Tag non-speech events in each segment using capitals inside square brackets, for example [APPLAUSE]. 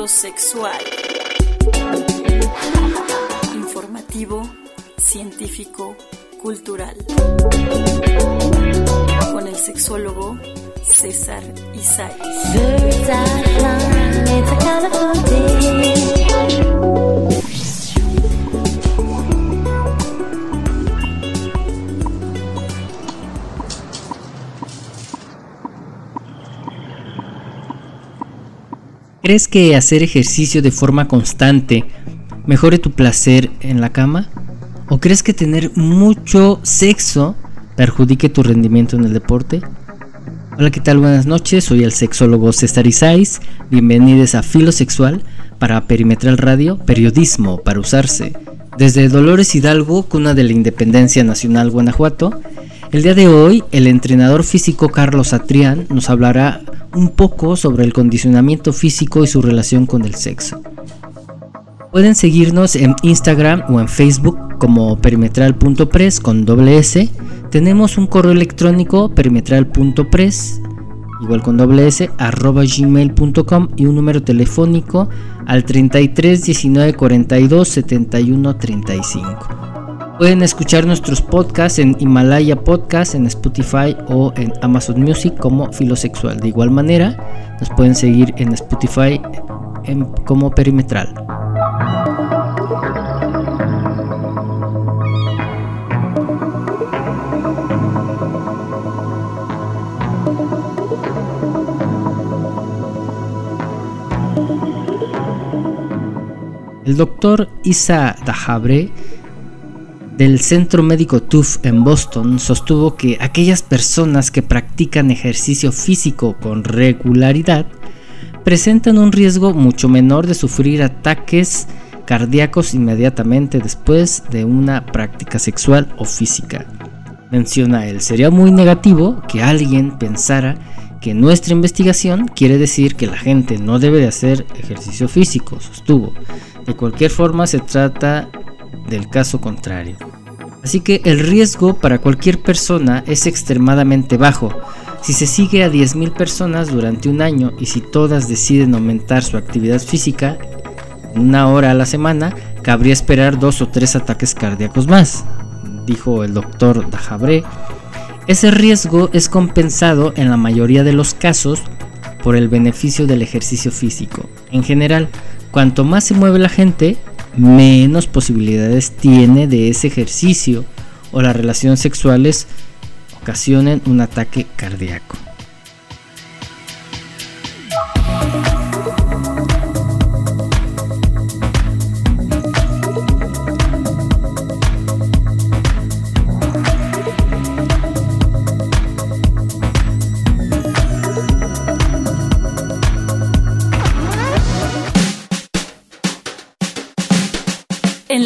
Filosexual. Informativo, científico, cultural. Con el sexólogo César Isaacs. ¿Crees que hacer ejercicio de forma constante mejore tu placer en la cama? ¿O crees que tener mucho sexo perjudique tu rendimiento en el deporte? Hola, ¿qué tal? Buenas noches, soy el sexólogo César Isais. Bienvenidos a Filosexual para Perimetral Radio, periodismo para usarse. Desde Dolores Hidalgo, cuna de la Independencia Nacional Guanajuato, el día de hoy el entrenador físico Carlos Atrián nos hablará un poco sobre el condicionamiento físico y su relación con el sexo. Pueden seguirnos en Instagram o en Facebook como perimetral.press con doble S. Tenemos un correo electrónico perimetral.press igual con doble S arroba gmail.com y un número telefónico al 33 19 42 71 35. Pueden escuchar nuestros podcasts en Himalaya Podcast, en Spotify o en Amazon Music como Filosexual. De igual manera, nos pueden seguir en Spotify como Perimetral. El doctor Isa Dahabre del Centro Médico TUF en Boston sostuvo que aquellas personas que practican ejercicio físico con regularidad presentan un riesgo mucho menor de sufrir ataques cardíacos inmediatamente después de una práctica sexual o física. Menciona él, sería muy negativo que alguien pensara que nuestra investigación quiere decir que la gente no debe de hacer ejercicio físico, sostuvo. De cualquier forma se trata del caso contrario. Así que el riesgo para cualquier persona es extremadamente bajo. Si se sigue a 10.000 personas durante un año y si todas deciden aumentar su actividad física una hora a la semana, cabría esperar dos o tres ataques cardíacos más, dijo el doctor Dajabre. Ese riesgo es compensado en la mayoría de los casos por el beneficio del ejercicio físico. En general, cuanto más se mueve la gente, menos posibilidades tiene de ese ejercicio o las relaciones sexuales ocasionen un ataque cardíaco.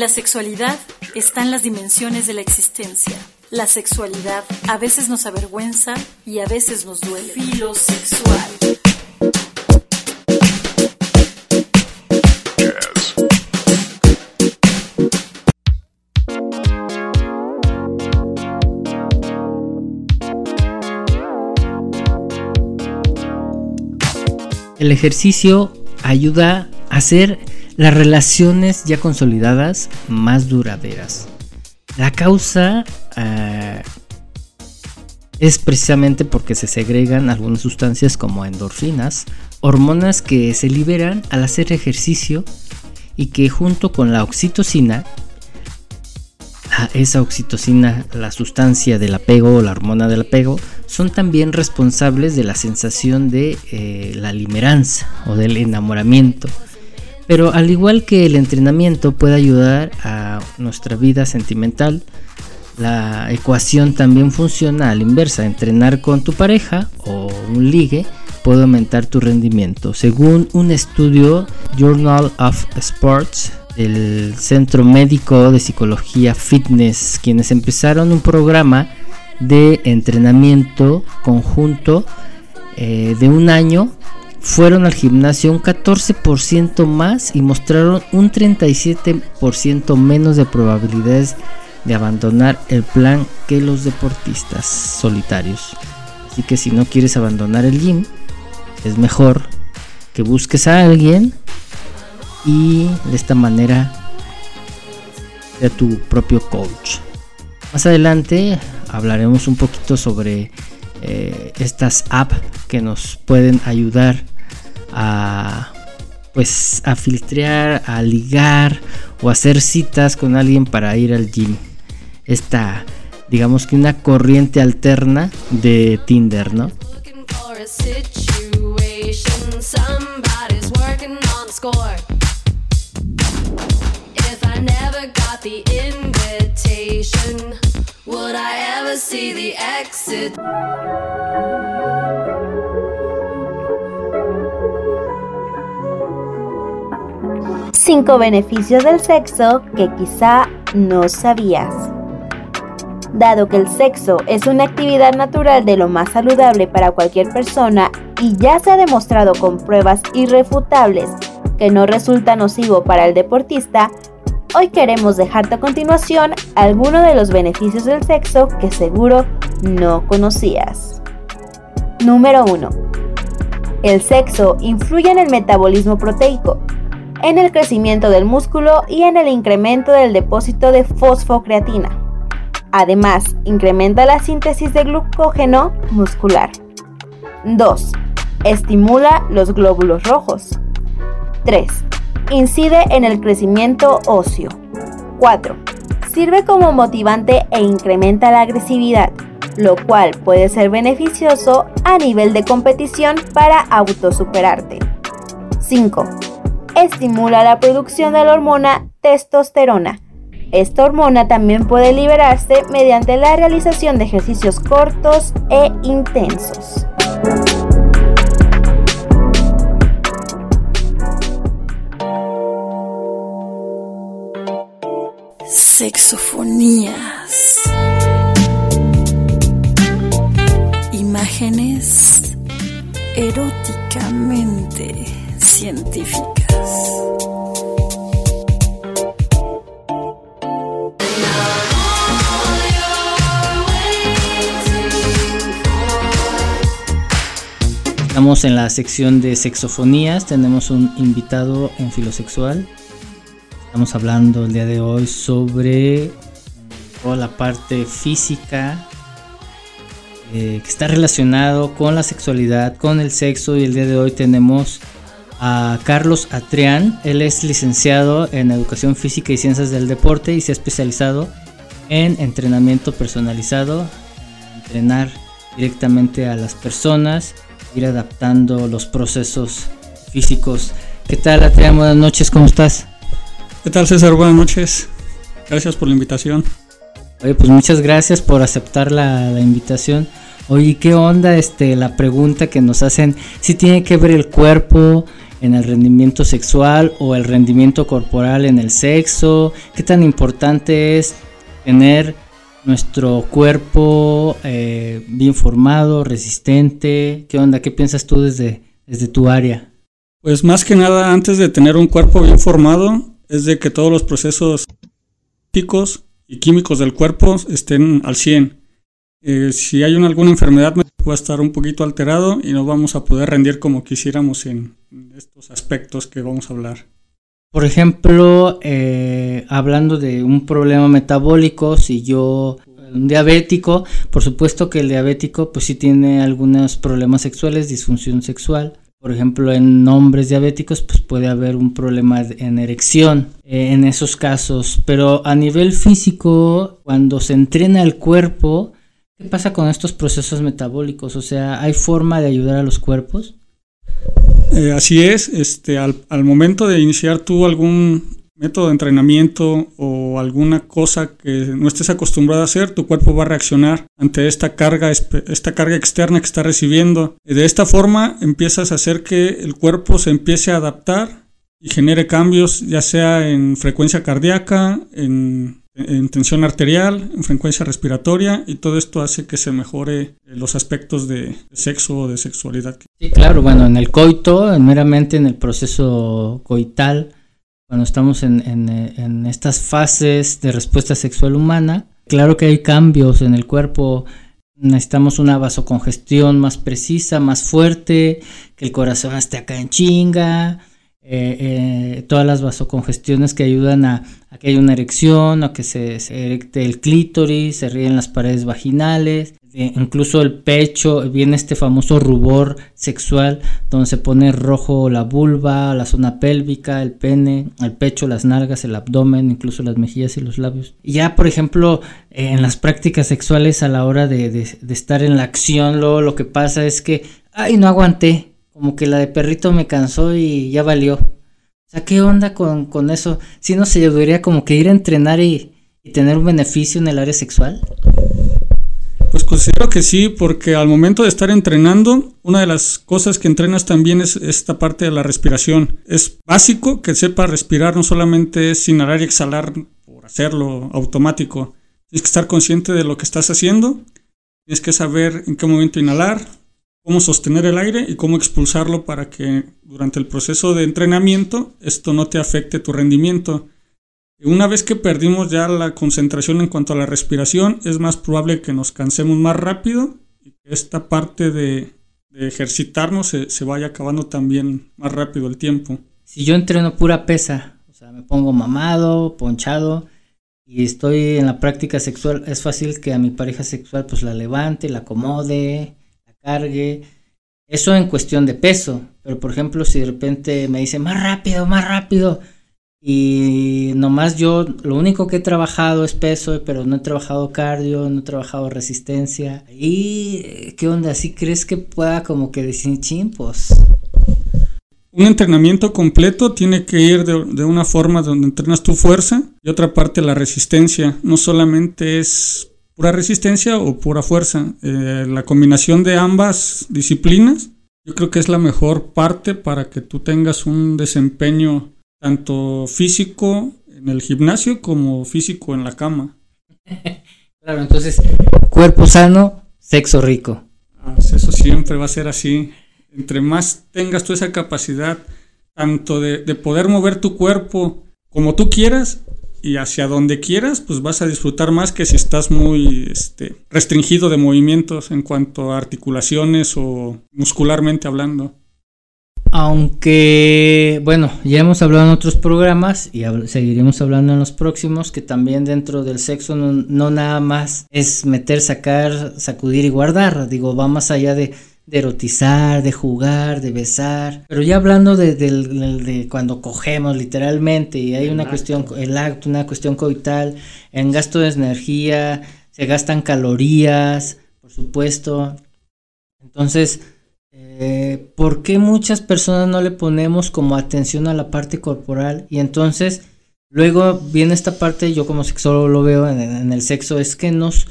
La sexualidad están las dimensiones de la existencia. La sexualidad a veces nos avergüenza y a veces nos duele. Filosexual. El ejercicio ayuda a hacer las relaciones ya consolidadas más duraderas. La causa eh, es precisamente porque se segregan algunas sustancias como endorfinas, hormonas que se liberan al hacer ejercicio y que junto con la oxitocina, esa oxitocina, la sustancia del apego o la hormona del apego, son también responsables de la sensación de eh, la limeranza o del enamoramiento pero al igual que el entrenamiento puede ayudar a nuestra vida sentimental, la ecuación también funciona a la inversa. Entrenar con tu pareja o un ligue puede aumentar tu rendimiento. Según un estudio Journal of Sports del Centro Médico de Psicología Fitness, quienes empezaron un programa de entrenamiento conjunto eh, de un año fueron al gimnasio un 14% más y mostraron un 37% menos de probabilidades de abandonar el plan que los deportistas solitarios. Así que si no quieres abandonar el gym, es mejor que busques a alguien y de esta manera sea tu propio coach. Más adelante hablaremos un poquito sobre eh, estas apps que nos pueden ayudar a pues a filtrar, a ligar o hacer citas con alguien para ir al gym. Esta digamos que una corriente alterna de Tinder, ¿no? Cinco beneficios del sexo que quizá no sabías. Dado que el sexo es una actividad natural de lo más saludable para cualquier persona y ya se ha demostrado con pruebas irrefutables que no resulta nocivo para el deportista, hoy queremos dejarte a continuación algunos de los beneficios del sexo que seguro no conocías. Número 1. El sexo influye en el metabolismo proteico, en el crecimiento del músculo y en el incremento del depósito de fosfocreatina. Además, incrementa la síntesis de glucógeno muscular. 2. Estimula los glóbulos rojos. 3. Incide en el crecimiento óseo. 4. Sirve como motivante e incrementa la agresividad, lo cual puede ser beneficioso a nivel de competición para autosuperarte. 5. Estimula la producción de la hormona testosterona, esta hormona también puede liberarse mediante la realización de ejercicios cortos e intensos. Sexofonías. Imágenes eróticamente científicas. Estamos en la sección de sexofonías, tenemos un invitado en filosexual. Estamos hablando el día de hoy sobre toda la parte física eh, que está relacionado con la sexualidad, con el sexo y el día de hoy tenemos a Carlos Atrián. Él es licenciado en Educación Física y Ciencias del Deporte y se ha especializado en entrenamiento personalizado, entrenar directamente a las personas ir adaptando los procesos físicos. ¿Qué tal, Adrián? Buenas noches, ¿cómo estás? ¿Qué tal, César? Buenas noches. Gracias por la invitación. Oye, pues muchas gracias por aceptar la, la invitación. Oye, ¿qué onda este, la pregunta que nos hacen? Si tiene que ver el cuerpo en el rendimiento sexual o el rendimiento corporal en el sexo. ¿Qué tan importante es tener nuestro cuerpo eh, bien formado, resistente. ¿Qué onda? ¿Qué piensas tú desde, desde tu área? Pues más que nada, antes de tener un cuerpo bien formado, es de que todos los procesos físicos y químicos del cuerpo estén al 100. Eh, si hay una, alguna enfermedad, va a estar un poquito alterado y no vamos a poder rendir como quisiéramos en estos aspectos que vamos a hablar. Por ejemplo, eh, hablando de un problema metabólico, si yo un diabético, por supuesto que el diabético pues sí tiene algunos problemas sexuales, disfunción sexual. Por ejemplo, en hombres diabéticos pues puede haber un problema en erección eh, en esos casos. Pero a nivel físico, cuando se entrena el cuerpo, ¿qué pasa con estos procesos metabólicos? O sea, ¿hay forma de ayudar a los cuerpos? Eh, así es, este, al, momento de iniciar tú algún método de entrenamiento o alguna cosa que no estés acostumbrado a hacer, tu cuerpo va a reaccionar ante esta carga, esta carga externa que está recibiendo. De esta forma empiezas a hacer que el cuerpo se empiece a adaptar y genere cambios, ya sea en frecuencia cardíaca, en en tensión arterial, en frecuencia respiratoria y todo esto hace que se mejore los aspectos de sexo o de sexualidad. Sí, claro, bueno, en el coito, meramente en el proceso coital, cuando estamos en, en, estas fases de respuesta sexual humana, claro que hay cambios en el cuerpo, necesitamos una vasocongestión más precisa, más fuerte, que el corazón esté acá en chinga, eh, todas las vasocongestiones que ayudan a, que haya una erección, a que se, erecte el clítoris, se ríen las paredes vaginales, incluso el pecho, viene este famoso rubor sexual donde se pone rojo la vulva, la zona pélvica, el pene, el pecho, las nalgas, el abdomen, incluso las mejillas y los labios. Ya, por ejemplo, en las prácticas sexuales a la hora de, de estar en la acción, luego lo que pasa es que, ay, no aguanté, como que la de perrito me cansó y ya valió. O sea, ¿qué onda con, con eso? Si no se debería como que ir a entrenar y, tener un beneficio en el área sexual. Pues considero que sí, porque al momento de estar entrenando, una de las cosas que entrenas también es esta parte de la respiración. Es básico que sepa respirar, no solamente es inhalar y exhalar por hacerlo automático. Tienes que estar consciente de lo que estás haciendo. Tienes que saber en qué momento inhalar, cómo sostener el aire y cómo expulsarlo para que durante el proceso de entrenamiento esto no te afecte tu rendimiento. Una vez que perdimos ya la concentración en cuanto a la respiración, es más probable que nos cansemos más rápido y que esta parte de, ejercitarnos se, se, vaya acabando también más rápido el tiempo. Si yo entreno pura pesa, o sea, me pongo mamado, ponchado y estoy en la práctica sexual, es fácil que a mi pareja sexual pues la levante, la acomode, cargue. Eso en cuestión de peso. Pero por ejemplo, si de repente me dice más rápido, más rápido. Y nomás yo lo único que he trabajado es peso, pero no he trabajado cardio, no he trabajado resistencia. ¿Y qué onda? ¿Sí crees que pueda como que decir chimpos? Un entrenamiento completo tiene que ir de, una forma donde entrenas tu fuerza y otra parte la resistencia. No solamente es pura resistencia o pura fuerza. Eh, la combinación de ambas disciplinas yo creo que es la mejor parte para que tú tengas un desempeño tanto físico en el gimnasio como físico en la cama. [LAUGHS] Claro, entonces, cuerpo sano, sexo rico. Ah, pues eso siempre va a ser así. Entre más tengas tú esa capacidad, tanto de, de poder mover tu cuerpo como tú quieras, y hacia donde quieras, pues vas a disfrutar más que si estás muy este, restringido de movimientos en cuanto a articulaciones o muscularmente hablando. Aunque, bueno, ya hemos hablado en otros programas y seguiremos hablando en los próximos, que también dentro del sexo no, no nada más es meter, sacar, sacudir y guardar, digo, va más allá de de erotizar, de jugar, de besar. Pero ya hablando de, cuando cogemos literalmente y hay una cuestión, el acto, una cuestión coital, en gasto de energía, se gastan calorías, por supuesto. Entonces, eh, ¿por qué muchas personas no le ponemos como atención a la parte corporal? Y entonces, luego viene esta parte, yo como sexólogo lo veo en, en el sexo, es que nos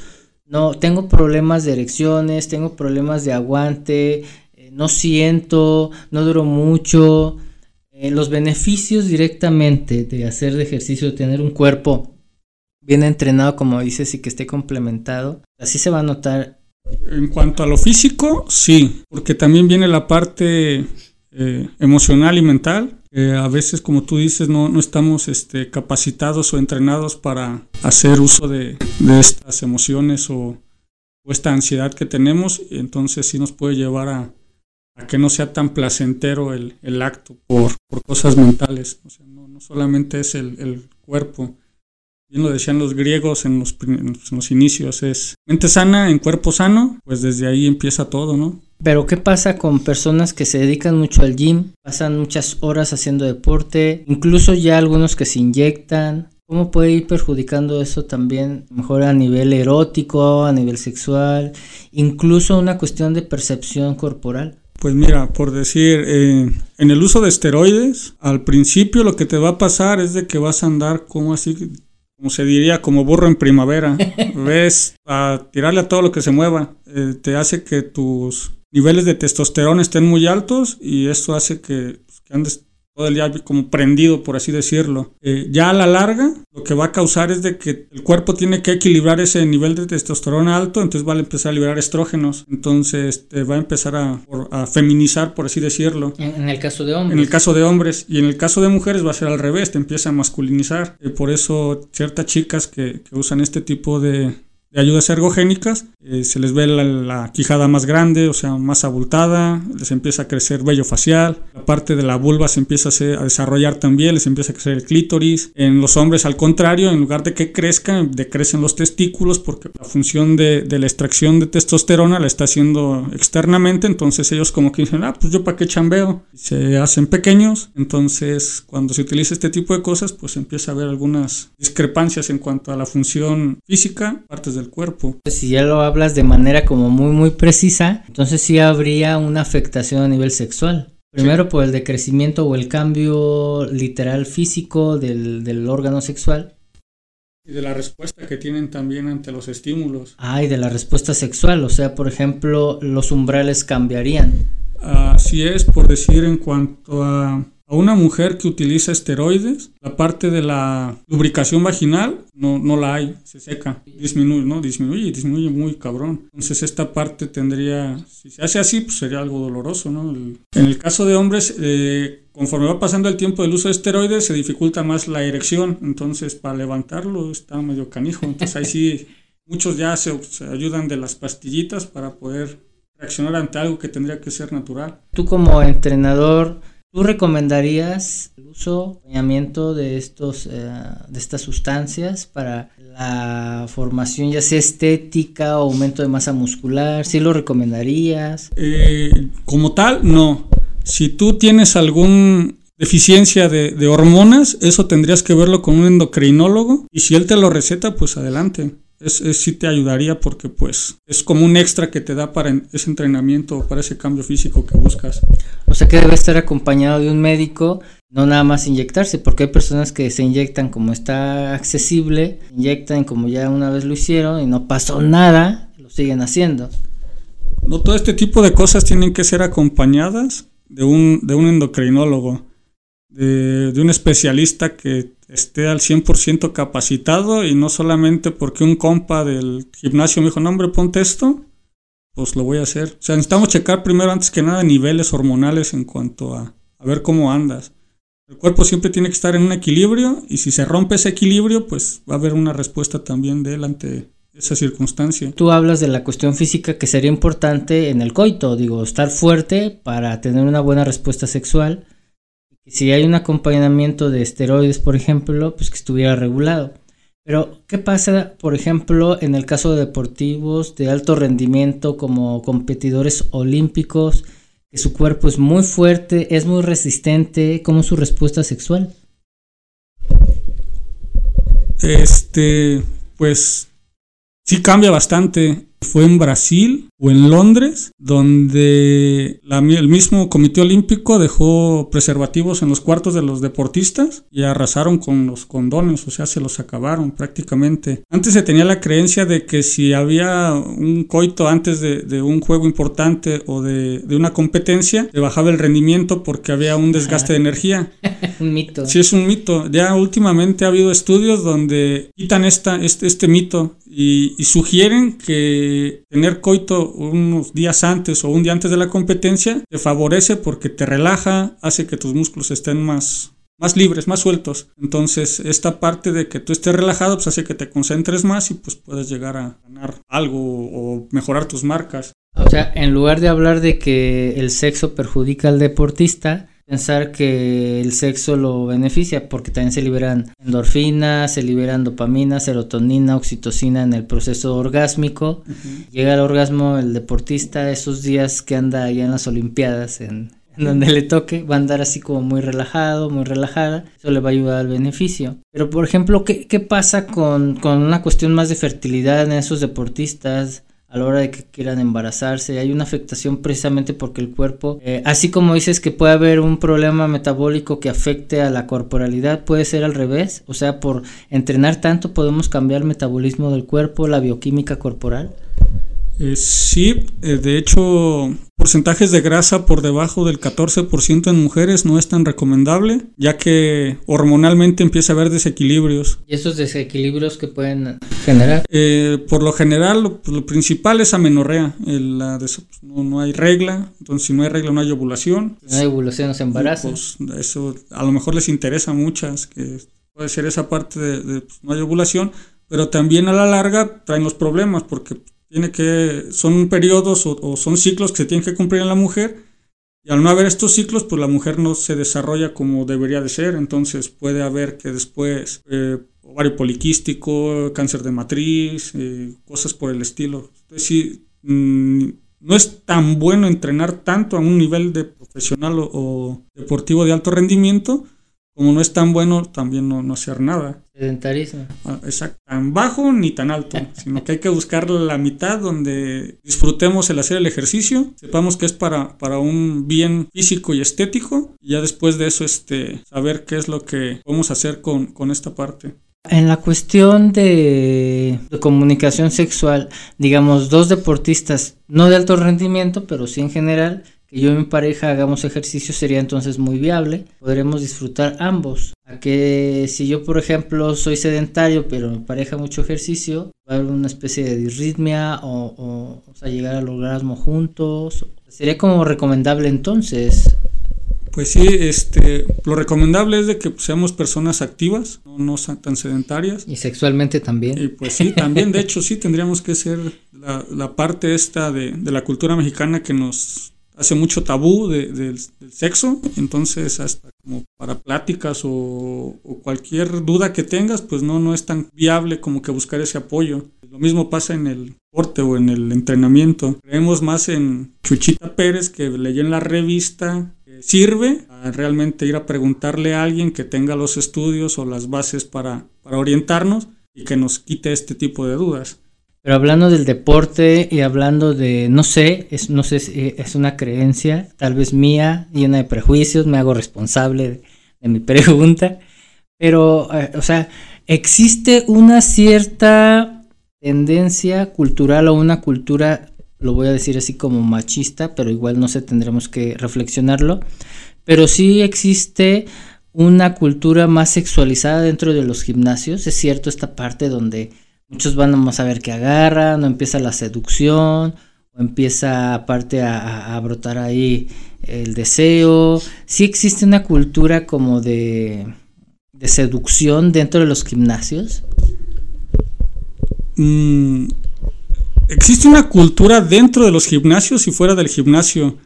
no, tengo problemas de erecciones, tengo problemas de aguante, eh, no siento, no duro mucho. Eh, los beneficios directamente de hacer ejercicio, de tener un cuerpo bien entrenado, como dices, y que esté complementado, así se va a notar. En cuanto a lo físico, sí, porque también viene la parte eh, emocional y mental a veces, como tú dices, no, no estamos este, capacitados o entrenados para hacer uso de, estas emociones o, esta ansiedad que tenemos, y entonces sí nos puede llevar a, que no sea tan placentero el, acto por, cosas mentales. O sea, no, no solamente es el, el, cuerpo. Bien lo decían los griegos en los, en los inicios, es mente sana en cuerpo sano, pues desde ahí empieza todo, ¿no? Pero ¿qué pasa con personas que se dedican mucho al gym? Pasan muchas horas haciendo deporte, incluso ya algunos que se inyectan. ¿Cómo puede ir perjudicando eso también? Mejor a nivel erótico, a nivel sexual, incluso una cuestión de percepción corporal. Pues mira, por decir, eh, en el uso de esteroides, al principio lo que te va a pasar es de que vas a andar como así, como se diría, como burro en primavera. [LAUGHS] Ves a tirarle a todo lo que se mueva. Eh, te hace que tus niveles de testosterona estén muy altos y esto hace que, pues, que andes todo el día como prendido, por así decirlo. Eh, ya a la larga, lo que va a causar es de que el cuerpo tiene que equilibrar ese nivel de testosterona alto, entonces va a empezar a liberar estrógenos, entonces te va a empezar a, a, feminizar, por así decirlo. En, el caso de hombres. En el caso de hombres, y en el caso de mujeres va a ser al revés, te empieza a masculinizar. Eh, por eso ciertas chicas que, que usan este tipo de, de ayudas ergogénicas, eh, se les ve la, quijada más grande, o sea, más abultada, les empieza a crecer vello facial, la parte de la vulva se empieza a, desarrollar también, les empieza a crecer el clítoris. En los hombres, al contrario, en lugar de que crezcan, decrecen los testículos porque la función de, de la extracción de testosterona la está haciendo externamente, entonces ellos como que dicen, ah, pues yo para qué chambeo, se hacen pequeños, entonces cuando se utiliza este tipo de cosas, pues empieza a haber algunas discrepancias en cuanto a la función física, partes del cuerpo. Si ya lo hablas de manera como muy muy precisa, entonces sí habría una afectación a nivel sexual. Primero por el decrecimiento o el cambio literal físico del, del órgano sexual. Y de la respuesta que tienen también ante los estímulos. Ah, y de la respuesta sexual, o sea, por ejemplo, los umbrales cambiarían. Así es, por decir, en cuanto a a una mujer que utiliza esteroides, la parte de la lubricación vaginal no, no la hay, se seca, disminuye, ¿no? Disminuye, disminuye muy cabrón. Entonces esta parte tendría, si se hace así, pues sería algo doloroso, ¿no? en el caso de hombres, eh, conforme va pasando el tiempo del uso de esteroides, se dificulta más la erección, entonces para levantarlo está medio canijo. Entonces ahí sí, muchos ya se, se ayudan de las pastillitas para poder reaccionar ante algo que tendría que ser natural. Tú como entrenador, ¿Tú recomendarías el uso, acompañamiento de estos, eh, de estas sustancias para la formación, ya sea estética o aumento de masa muscular? ¿Sí lo recomendarías? Eh, como tal, no. Si tú tienes algún deficiencia de, de, hormonas, eso tendrías que verlo con un endocrinólogo y si él te lo receta, pues adelante es, sí te ayudaría porque pues es como un extra que te da para ese entrenamiento, para ese cambio físico que buscas. O sea que debe estar acompañado de un médico, no nada más inyectarse, porque hay personas que se inyectan como está accesible, inyectan como ya una vez lo hicieron y no pasó nada, lo siguen haciendo. No, todo este tipo de cosas tienen que ser acompañadas de un, de un endocrinólogo, de, de un especialista que esté al 100% capacitado y no solamente porque un compa del gimnasio me dijo, no hombre, ponte esto, pues lo voy a hacer. O sea, necesitamos checar primero, antes que nada, niveles hormonales en cuanto a, a ver cómo andas. El cuerpo siempre tiene que estar en un equilibrio y si se rompe ese equilibrio, pues va a haber una respuesta también de él ante esa circunstancia. Tú hablas de la cuestión física que sería importante en el coito, digo, estar fuerte para tener una buena respuesta sexual si hay un acompañamiento de esteroides, por ejemplo, pues que estuviera regulado. Pero, ¿qué pasa, por ejemplo, en el caso de deportivos de alto rendimiento como competidores olímpicos, que su cuerpo es muy fuerte, es muy resistente, ¿cómo es su respuesta sexual? Este, pues sí cambia bastante fue en Brasil o en Londres, donde el mismo Comité Olímpico dejó preservativos en los cuartos de los deportistas y arrasaron con los condones, o sea, se los acabaron prácticamente. Antes se tenía la creencia de que si había un coito antes de, un juego importante o de, una competencia, le bajaba el rendimiento porque había un desgaste de energía. [LAUGHS] un mito. Sí, es un mito. Ya últimamente ha habido estudios donde quitan esta, este, este mito y, sugieren que tener coito unos días antes o un día antes de la competencia te favorece porque te relaja, hace que tus músculos estén más, más libres, más sueltos. Entonces, esta parte de que tú estés relajado, pues hace que te concentres más y pues puedes llegar a ganar algo o mejorar tus marcas. O sea, en lugar de hablar de que el sexo perjudica al deportista, pensar que el sexo lo beneficia porque también se liberan endorfinas, se liberan dopamina, serotonina, oxitocina en el proceso orgásmico. Llega al orgasmo el deportista esos días que anda allá en las Olimpiadas en, donde le toque, va a andar así como muy relajado, muy relajada, eso le va a ayudar al beneficio. Pero por ejemplo, ¿qué, qué pasa con, con una cuestión más de fertilidad en esos deportistas? A la hora de que quieran embarazarse. Hay una afectación precisamente porque el cuerpo, eh, así como dices que puede haber un problema metabólico que afecte a la corporalidad, puede ser al revés. O sea, por entrenar tanto podemos cambiar el metabolismo del cuerpo, la bioquímica corporal. Eh, sí, eh, de hecho, porcentajes de grasa por debajo del 14% en mujeres no es tan recomendable, ya que hormonalmente empieza a haber desequilibrios. ¿Y esos desequilibrios que pueden generar? Eh, por lo general, lo, principal es amenorrea. La pues, no, hay regla, entonces si no hay regla no hay ovulación. no hay ovulación, no se embaraza. Pues, eso a lo mejor les interesa a muchas, que puede ser esa parte de, pues, no hay ovulación, pero también a la larga traen los problemas porque tiene que, son periodos o, son ciclos que se tienen que cumplir en la mujer y al no haber estos ciclos, pues la mujer no se desarrolla como debería de ser, entonces puede haber que después eh, ovario poliquístico, cáncer de matriz, eh, cosas por el estilo. Entonces sí, mm, no es tan bueno entrenar tanto a un nivel de profesional o deportivo de alto rendimiento, como no es tan bueno, también no, no hacer nada. Sedentarismo. Ah, exacto. Tan bajo ni tan alto, sino que hay que buscar la mitad donde disfrutemos el hacer el ejercicio, sepamos que es para, para un bien físico y estético, y ya después de eso este, saber qué es lo que podemos hacer con, con esta parte. En la cuestión de, de, comunicación sexual, digamos, dos deportistas, no de alto rendimiento, pero sí en general, yo y mi pareja hagamos ejercicio sería entonces muy viable. Podremos disfrutar ambos. A que si yo, por ejemplo, soy sedentario, pero mi pareja mucho ejercicio, va a haber una especie de disritmia o, o, sea, llegar al orgasmo juntos. Sería como recomendable entonces. Pues sí, este, lo recomendable es de que seamos personas activas, no, no tan sedentarias. Y sexualmente también. Y pues sí, también, de [LAUGHS] hecho sí, tendríamos que ser la, la parte esta de, de la cultura mexicana que nos hace mucho tabú del sexo, entonces hasta como para pláticas o, cualquier duda que tengas, pues no, no es tan viable como que buscar ese apoyo. Lo mismo pasa en el deporte o en el entrenamiento. Creemos más en Chuchita Pérez que leí en la revista que sirve a realmente ir a preguntarle a alguien que tenga los estudios o las bases para, para orientarnos y que nos quite este tipo de dudas. Pero hablando del deporte y hablando de, no sé, es, no sé si es una creencia, tal vez mía, llena de prejuicios, me hago responsable de, mi [LAUGHS] pregunta, pero, eh, o sea, existe una cierta tendencia cultural o una cultura, lo voy a decir así como machista, pero igual no sé, tendremos que reflexionarlo, pero sí existe una cultura más sexualizada dentro de los gimnasios, es cierto esta parte donde Muchos van a ver qué agarran, o empieza la seducción, o empieza aparte a, brotar ahí el deseo. Sí existe una cultura como de, de seducción dentro de los gimnasios. Mm, existe una cultura dentro de los gimnasios y fuera del gimnasio.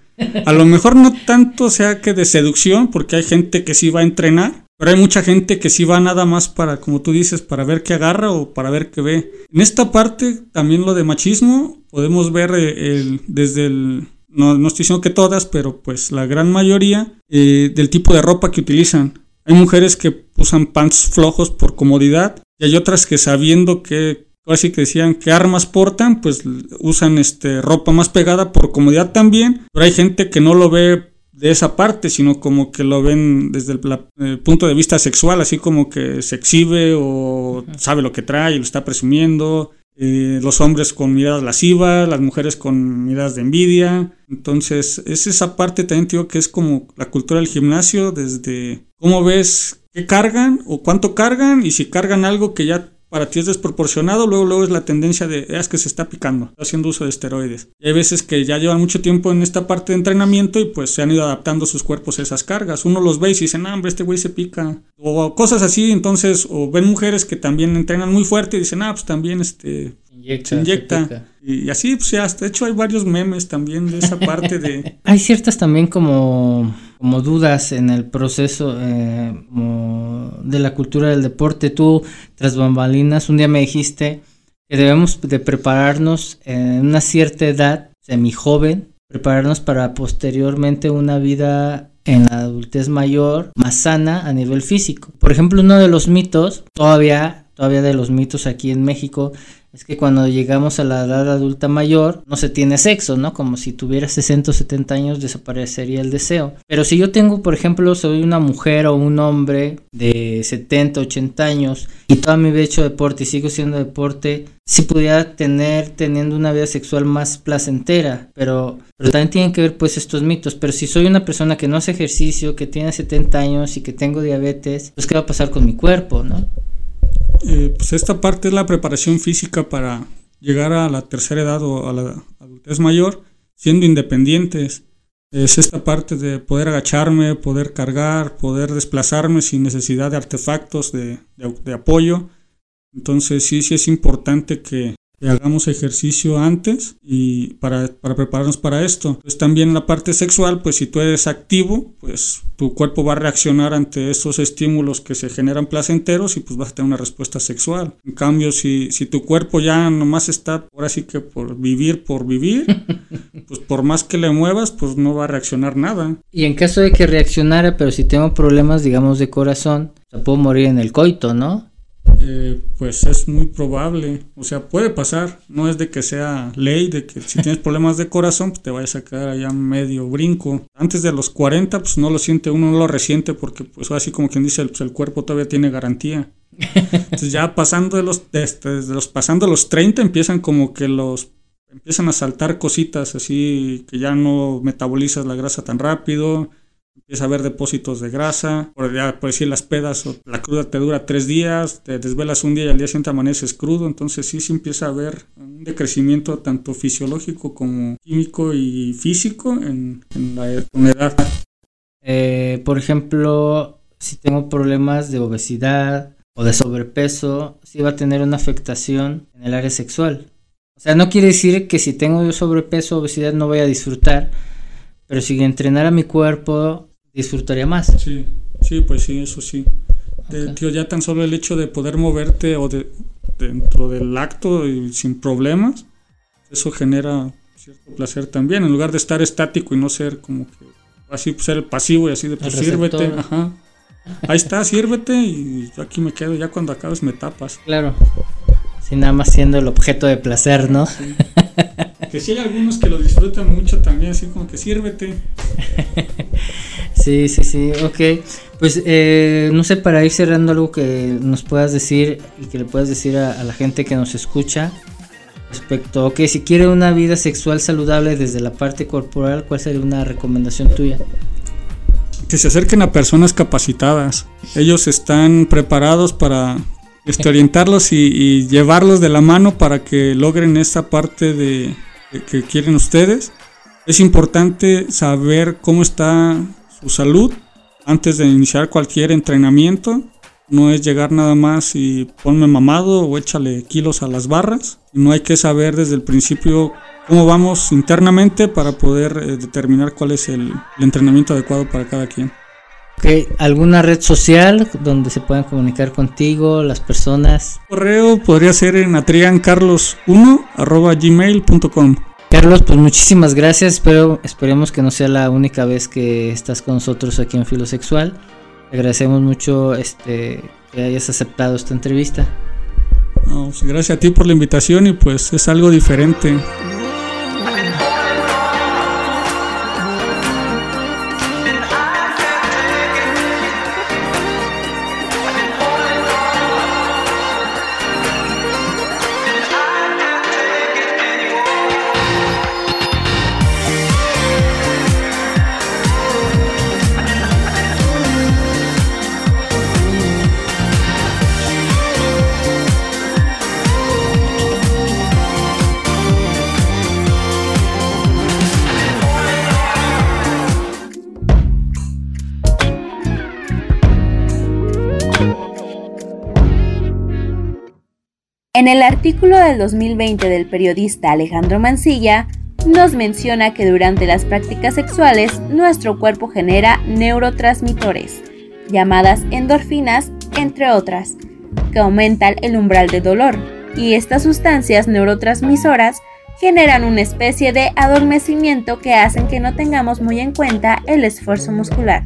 A lo mejor no tanto sea que de seducción, porque hay gente que sí va a entrenar, pero hay mucha gente que sí va nada más para, como tú dices, para ver qué agarra o para ver qué ve. En esta parte, también lo de machismo, podemos ver eh, desde el, no, no, estoy diciendo que todas, pero pues la gran mayoría eh, del tipo de ropa que utilizan. Hay mujeres que usan pants flojos por comodidad y hay otras que sabiendo que, así que decían que armas portan, pues usan este, ropa más pegada por comodidad también, pero hay gente que no lo ve de esa parte, sino como que lo ven desde el, eh, punto de vista sexual, así como que se exhibe o sabe lo que trae y lo está presumiendo. Eh, los hombres con miradas lascivas, las mujeres con miradas de envidia. Entonces, es esa parte también, digo, que es como la cultura del gimnasio, desde cómo ves qué cargan o cuánto cargan y si cargan algo que ya para ti es desproporcionado, luego, luego es la tendencia de, ah, es que se está picando, está haciendo uso de esteroides. Y hay veces que ya llevan mucho tiempo en esta parte de entrenamiento y pues se han ido adaptando sus cuerpos a esas cargas. Uno los ve y dice, ah, hombre, este güey se pica. O cosas así, entonces, o ven mujeres que también entrenan muy fuerte y dicen, ah, pues también este... se inyecta. Y así, pues ya, de hecho hay varios memes también de esa parte de... [LAUGHS] hay ciertas también como como dudas en el proceso eh, de la cultura del deporte. Tú, tras bambalinas, un día me dijiste que debemos de prepararnos en una cierta edad, semi joven, prepararnos para posteriormente una vida en la adultez mayor más sana a nivel físico. Por ejemplo, uno de los mitos, todavía, todavía de los mitos aquí en México, es que cuando llegamos a la edad adulta mayor no se tiene sexo, ¿no? Como si tuviera 60 o 70 años desaparecería el deseo. Pero si yo tengo, por ejemplo, soy una mujer o un hombre de 70, 80 años y toda mi vida he hecho deporte y sigo siendo deporte, sí pudiera tener teniendo una vida sexual más placentera, pero, pero también tienen que ver pues estos mitos. Pero si soy una persona que no hace ejercicio, que tiene 70 años y que tengo diabetes, pues qué va a pasar con mi cuerpo, ¿no? Eh, pues esta parte es la preparación física para llegar a la tercera edad o a la adultez mayor siendo independientes. Es esta parte de poder agacharme, poder cargar, poder desplazarme sin necesidad de artefactos de, apoyo. Entonces sí, sí es importante que, que hagamos ejercicio antes y para, para, prepararnos para esto. Pues también la parte sexual, pues si tú eres activo, pues tu cuerpo va a reaccionar ante estos estímulos que se generan placenteros y pues vas a tener una respuesta sexual. En cambio, si, si tu cuerpo ya nomás está, ahora sí que por vivir, por vivir, [LAUGHS] pues por más que le muevas, pues no va a reaccionar nada. Y en caso de que reaccionara, pero si tengo problemas, digamos, de corazón, o puedo morir en el coito, ¿no? Pues es muy probable, o sea, puede pasar, no es de que sea ley, de que si tienes problemas de corazón, pues te vayas a quedar allá medio brinco. Antes de los 40, pues no lo siente uno, no lo resiente, porque pues así como quien dice, pues, el cuerpo todavía tiene garantía. Entonces ya pasando de los, desde los, pasando los 30 empiezan como que los empiezan a saltar cositas así que ya no metabolizas la grasa tan rápido, empieza a haber depósitos de grasa, por, ya, por decir las pedas, o la cruda te dura tres días, te desvelas un día y al día siguiente amaneces crudo, entonces sí, sí empieza a haber un decrecimiento tanto fisiológico como químico y físico en, la, edad. Eh, por ejemplo, si tengo problemas de obesidad o de sobrepeso, sí va a tener una afectación en el área sexual. O sea, no quiere decir que si tengo sobrepeso o obesidad no voy a disfrutar, pero si entrenara mi cuerpo disfrutaría más. Sí, sí, pues sí, eso sí. tío, ya tan solo el hecho de poder moverte o de, dentro del acto y sin problemas, eso genera cierto placer también, en lugar de estar estático y no ser como que así pues, ser pasivo y así de pues sírvete, ajá. Ahí está, sírvete y yo aquí me quedo, ya cuando acabes me tapas. Claro. Sin nada más siendo el objeto de placer, ¿no? Que sí hay algunos que lo disfrutan mucho también, así como que sírvete. [LAUGHS] sí, sí, sí, ok. Pues eh, no sé, para ir cerrando algo que nos puedas decir y que le puedas decir a, la gente que nos escucha respecto a que si quiere una vida sexual saludable desde la parte corporal, ¿cuál sería una recomendación tuya? Que se acerquen a personas capacitadas. Ellos están preparados para este, orientarlos y, llevarlos de la mano para que logren esa parte de, que quieren ustedes. Es importante saber cómo está su salud antes de iniciar cualquier entrenamiento. No es llegar nada más y ponme mamado o échale kilos a las barras. No hay que saber desde el principio cómo vamos internamente para poder eh, determinar cuál es el entrenamiento adecuado para cada quien. ¿Alguna red social donde se puedan comunicar contigo las personas? Correo podría ser en atriancarlos1 gmail.com. Carlos, pues muchísimas gracias. Espero, esperemos que no sea la única vez que estás con nosotros aquí en Filosexual. agradecemos mucho este, que hayas aceptado esta entrevista. Pues gracias a ti por la invitación y pues es algo diferente. En el artículo del 2020 del periodista Alejandro Mancilla, nos menciona que durante las prácticas sexuales nuestro cuerpo genera neurotransmitores, llamadas endorfinas, entre otras, que aumentan el umbral de dolor, y estas sustancias neurotransmisoras generan una especie de adormecimiento que hacen que no tengamos muy en cuenta el esfuerzo muscular.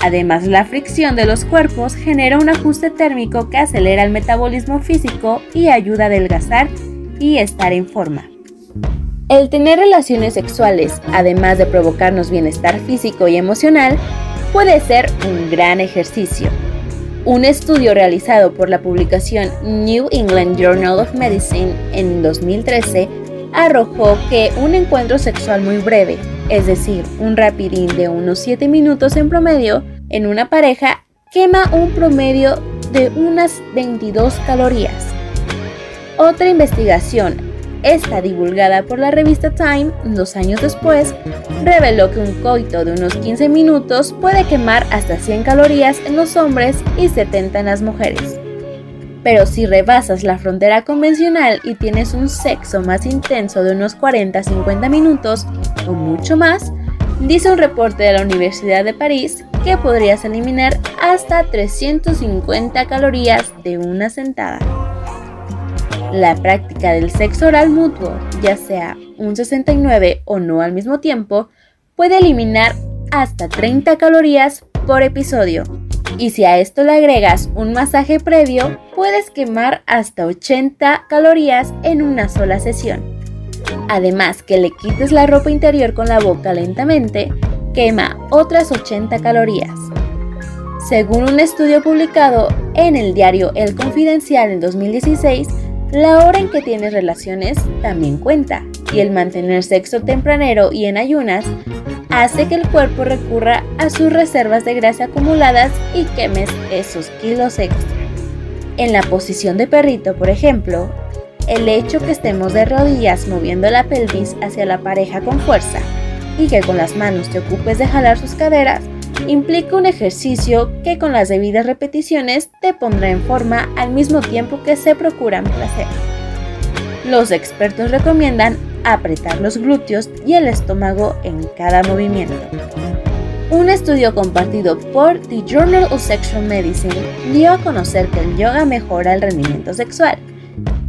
Además, la fricción de los cuerpos genera un ajuste térmico que acelera el metabolismo físico y ayuda a adelgazar y estar en forma. El tener relaciones sexuales, además de provocarnos bienestar físico y emocional, puede ser un gran ejercicio. Un estudio realizado por la publicación New England Journal of Medicine en 2013 arrojó que un encuentro sexual muy breve, es decir, un rapidín de unos 7 minutos en promedio, en una pareja, quema un promedio de unas 22 calorías. Otra investigación, esta divulgada por la revista Time dos años después, reveló que un coito de unos 15 minutos puede quemar hasta 100 calorías en los hombres y 70 en las mujeres. Pero si rebasas la frontera convencional y tienes un sexo más intenso de unos 40-50 minutos o mucho más, dice un reporte de la Universidad de París que podrías eliminar hasta 350 calorías de una sentada. La práctica del sexo oral mutuo, ya sea un 69 o no al mismo tiempo, puede eliminar hasta 30 calorías por episodio. Y si a esto le agregas un masaje previo, puedes quemar hasta 80 calorías en una sola sesión. Además que le quites la ropa interior con la boca lentamente, quema otras 80 calorías. Según un estudio publicado en el diario El Confidencial en 2016, la hora en que tienes relaciones también cuenta, y el mantener sexo tempranero y en ayunas hace que el cuerpo recurra a sus reservas de grasa acumuladas y quemes esos kilos extra. En la posición de perrito, por ejemplo, el hecho que estemos de rodillas moviendo la pelvis hacia la pareja con fuerza y que con las manos te ocupes de jalar sus caderas, implica un ejercicio que con las debidas repeticiones te pondrá en forma al mismo tiempo que se procuran placer. Los expertos recomiendan apretar los glúteos y el estómago en cada movimiento. Un estudio compartido por The Journal of Sexual Medicine dio a conocer que el yoga mejora el rendimiento sexual.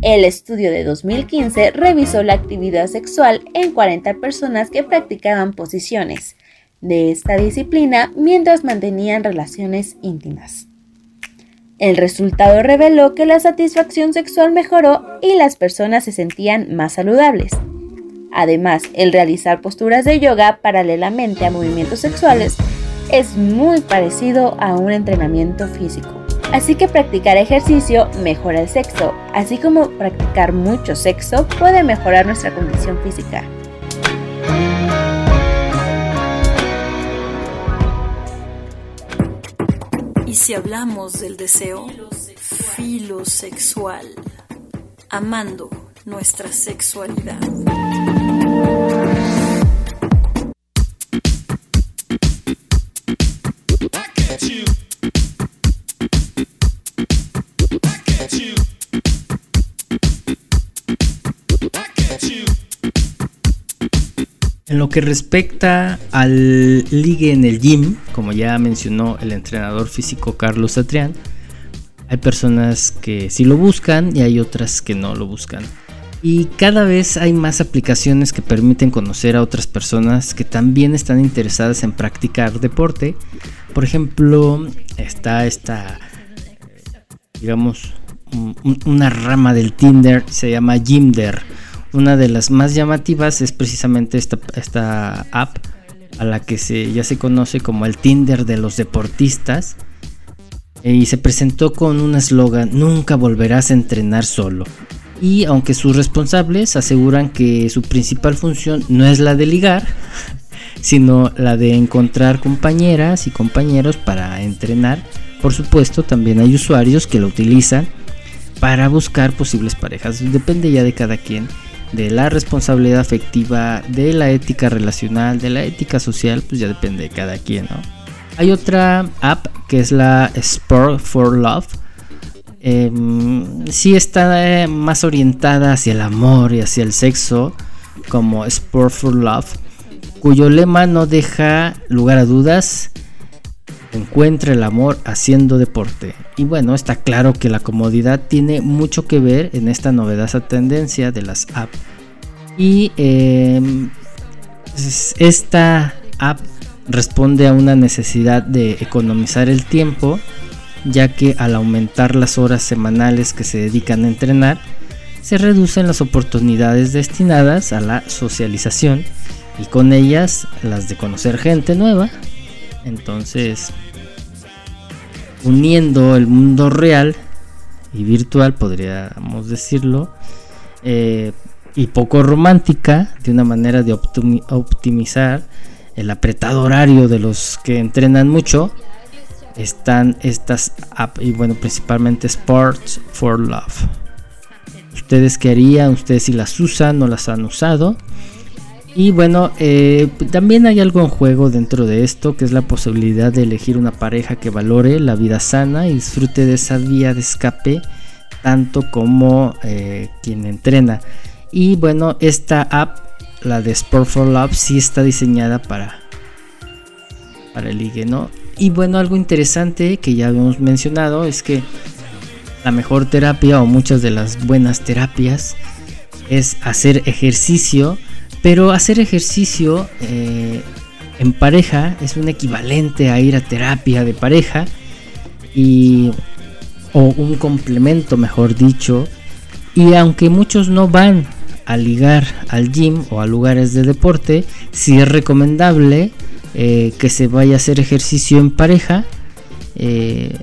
El estudio de 2015 revisó la actividad sexual en 40 personas que practicaban posiciones de esta disciplina mientras mantenían relaciones íntimas. El resultado reveló que la satisfacción sexual mejoró y las personas se sentían más saludables. Además, el realizar posturas de yoga paralelamente a movimientos sexuales es muy parecido a un entrenamiento físico. Así que practicar ejercicio mejora el sexo, así como practicar mucho sexo puede mejorar nuestra condición física. Y si hablamos del deseo filosexual, amando nuestra sexualidad. En lo que respecta al ligue en el gym, como ya mencionó el entrenador físico Carlos Satrián, hay personas que sí lo buscan y hay otras que no lo buscan. Y cada vez hay más aplicaciones que permiten conocer a otras personas que también están interesadas en practicar deporte. Por ejemplo, está esta, digamos, una rama del Tinder, se llama Gymder una de las más llamativas es precisamente esta, esta app a la que ya se conoce como el Tinder de los deportistas. Y se presentó con un eslogan, nunca volverás a entrenar solo. Y aunque sus responsables aseguran que su principal función no es la de ligar, [LAUGHS] sino la de encontrar compañeras y compañeros para entrenar, por supuesto también hay usuarios que lo utilizan para buscar posibles parejas. Depende ya de cada quien de la responsabilidad afectiva, de la ética relacional, de la ética social, pues ya depende de cada quien, ¿no? Hay otra app que es la Sport for Love. Eh, sí está eh, más orientada hacia el amor y hacia el sexo, como Sport for Love, cuyo lema no deja lugar a dudas. Encuentra el amor haciendo deporte. Y bueno, está claro que la comodidad tiene mucho que ver en esta novedosa tendencia de las apps. Y em, esta app responde a una necesidad de economizar el tiempo, ya que al aumentar las horas semanales que se dedican a entrenar, se reducen las oportunidades destinadas a la socialización y con ellas las de conocer gente nueva. Entonces, uniendo el mundo real y virtual, podríamos decirlo, eh, y poco romántica, de una manera de optimizar el apretado horario de los que entrenan mucho, están estas apps y bueno, principalmente Sports for Love. ¿Ustedes qué harían? ¿Ustedes si las usan o las han usado? Y bueno, eh, también hay algo en juego dentro de esto, que es la posibilidad de elegir una pareja que valore la vida sana y disfrute de esa vía de escape tanto como eh, quien entrena. Y bueno, esta app, la de Sport for Love, sí está diseñada para, para el ligue, ¿no? Y bueno, algo interesante que ya habíamos mencionado es que la mejor terapia o muchas de las buenas terapias es hacer ejercicio, pero hacer ejercicio eh, en pareja es un equivalente a ir a terapia de pareja y o un complemento mejor dicho y aunque muchos no van a ligar al gym o a lugares de deporte sí es recomendable eh, que se vaya a hacer ejercicio en pareja eh,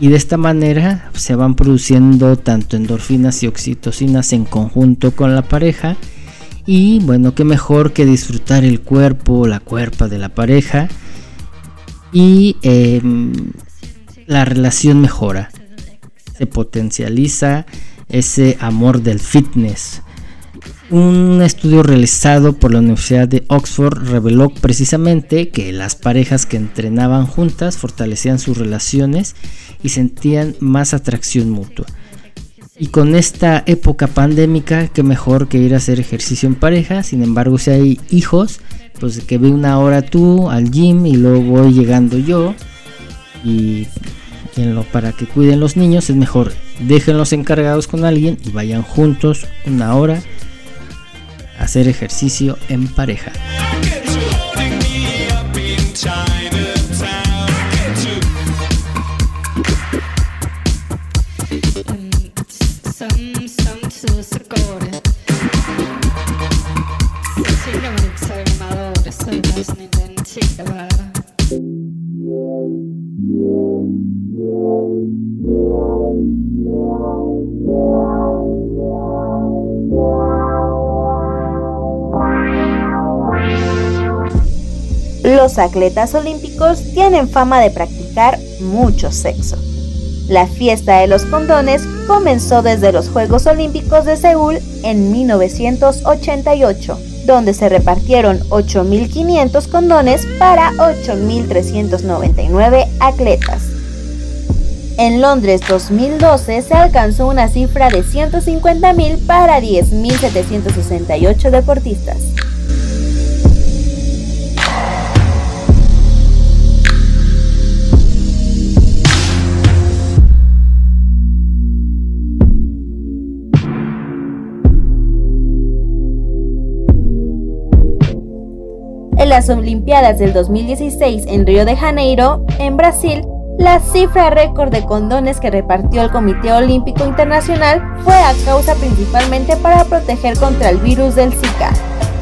y de esta manera se van produciendo tanto endorfinas y oxitocinas en conjunto con la pareja y bueno, qué mejor que disfrutar el cuerpo, la cuerpa de la pareja. Y em, la relación mejora. Se potencializa ese amor del fitness. Un estudio realizado por la Universidad de Oxford reveló precisamente que las parejas que entrenaban juntas fortalecían sus relaciones y sentían más atracción mutua. Y con esta época pandémica, qué mejor que ir a hacer ejercicio en pareja. Sin embargo, si hay hijos, pues que ve una hora tú al gym y luego voy llegando yo. Y lo, para que cuiden los niños es mejor déjenlos encargados con alguien y vayan juntos una hora a hacer ejercicio en pareja. Los atletas olímpicos tienen fama de practicar mucho sexo. La fiesta de los condones comenzó desde los Juegos Olímpicos de Seúl en 1988 donde se repartieron 8.500 condones para 8.399 atletas. En Londres 2012 se alcanzó una cifra de 150.000 para 10.768 deportistas. Las Olimpiadas del 2016 en Río de Janeiro, en Brasil, la cifra récord de condones que repartió el Comité Olímpico Internacional fue a causa principalmente para proteger contra el virus del Zika.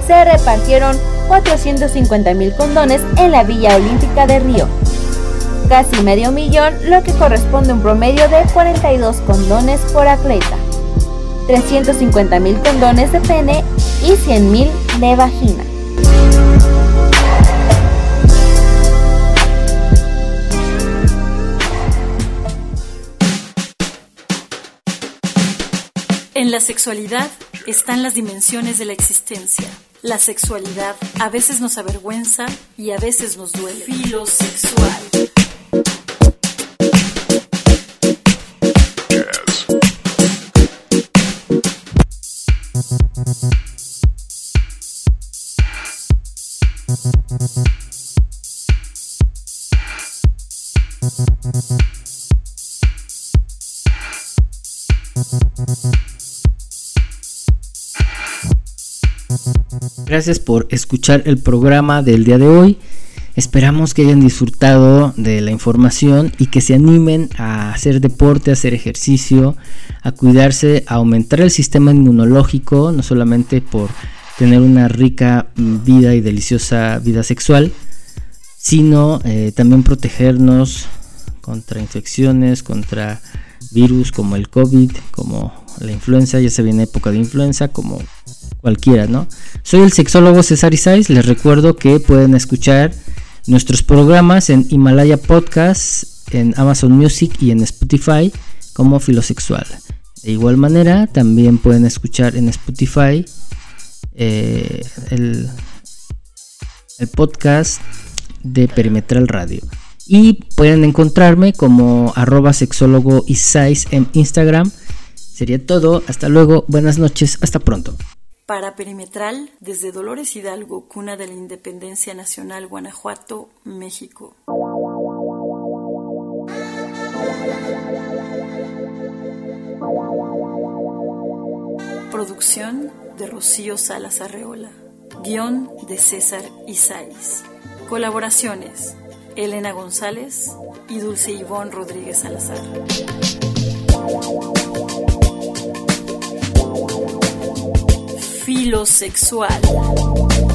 Se repartieron 450.000 condones en la Villa Olímpica de Río. Casi medio millón, lo que corresponde a un promedio de 42 condones por atleta. 350.000 condones de pene y 100.000 de vagina. En la sexualidad están las dimensiones de la existencia. La sexualidad a veces nos avergüenza y a veces nos duele. Filosexual. Gracias por escuchar el programa del día de hoy. Esperamos que hayan disfrutado de la información y que se animen a hacer deporte, a hacer ejercicio, a cuidarse, a aumentar el sistema inmunológico, no solamente por tener una rica vida y deliciosa vida sexual, sino eh, también protegernos contra infecciones, contra virus como el COVID, como la influenza, ya se viene época de influenza, como cualquiera, ¿no? Soy el sexólogo César Isais, les recuerdo que pueden escuchar nuestros programas en Himalaya Podcast, en Amazon Music y en Spotify como Filosexual. De igual manera, también pueden escuchar en Spotify eh, el, podcast de Perimetral Radio. Y pueden encontrarme como arroba sexólogo en Instagram. Sería todo. Hasta luego. Buenas noches. Hasta pronto. Para Perimetral, desde Dolores Hidalgo, cuna de la Independencia Nacional, Guanajuato, México. Producción de Rocío Salas Arreola. Guión de César Isais. Colaboraciones: Elena González y Dulce Ivón Rodríguez Salazar. Filosexual.